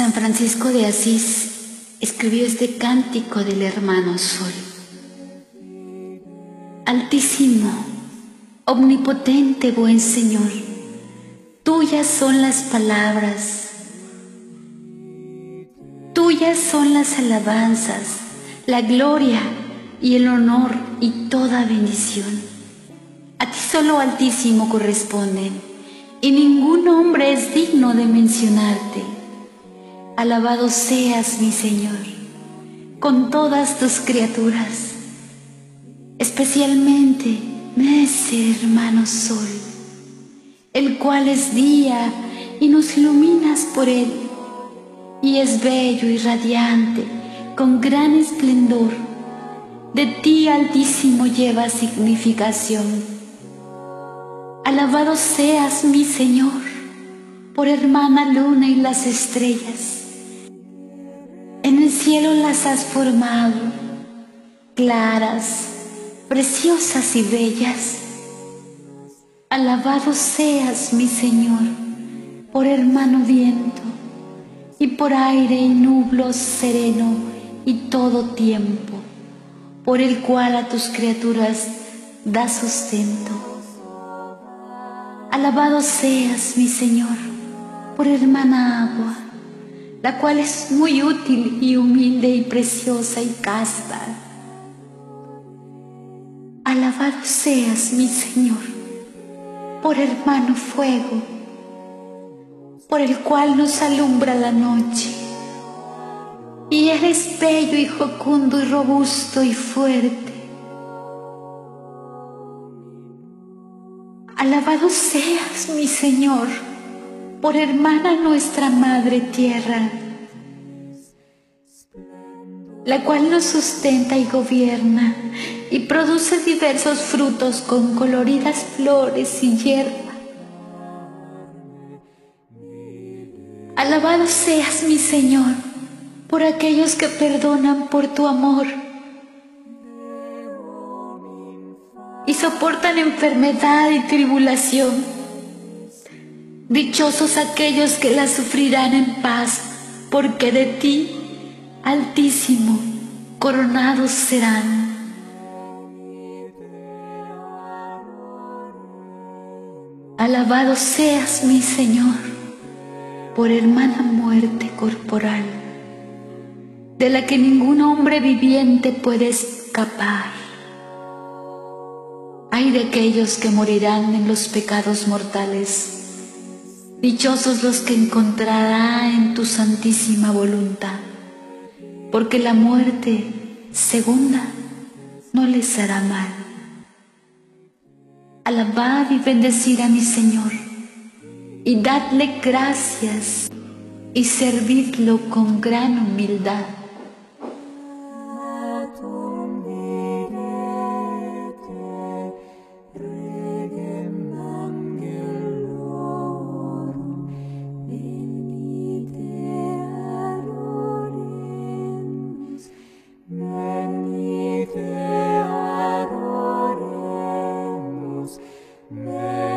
San Francisco de Asís escribió este cántico del hermano Sol. Altísimo, omnipotente buen Señor, tuyas son las palabras, tuyas son las alabanzas, la gloria y el honor y toda bendición. A ti solo Altísimo corresponden, y ningún hombre es digno de mencionarte. Alabado seas, mi Señor, con todas tus criaturas, especialmente ese hermano Sol, el cual es día y nos iluminas por él, y es bello y radiante, con gran esplendor. De ti, Altísimo, lleva significación. Alabado seas, mi Señor, por hermana luna y las estrellas cielo las has formado, claras, preciosas y bellas. Alabado seas, mi Señor, por hermano viento, y por aire y nublos sereno y todo tiempo, por el cual a tus criaturas da sustento. Alabado seas, mi Señor, por hermana agua la cual es muy útil y humilde y preciosa y casta. Alabado seas, mi Señor, por hermano fuego, por el cual nos alumbra la noche. Y eres bello y jocundo y robusto y fuerte. Alabado seas, mi Señor, por hermana nuestra Madre Tierra, la cual nos sustenta y gobierna y produce diversos frutos con coloridas flores y hierba. Alabado seas mi Señor por aquellos que perdonan por tu amor y soportan enfermedad y tribulación Dichosos aquellos que la sufrirán en paz, porque de ti, Altísimo, coronados serán. Alabado seas, mi Señor, por hermana muerte corporal, de la que ningún hombre viviente puede escapar. Hay de aquellos que morirán en los pecados mortales Dichosos los que encontrará en tu santísima voluntad, porque la muerte segunda no les hará mal. Alabad y bendecid a mi Señor, y dadle gracias y servidlo con gran humildad Meu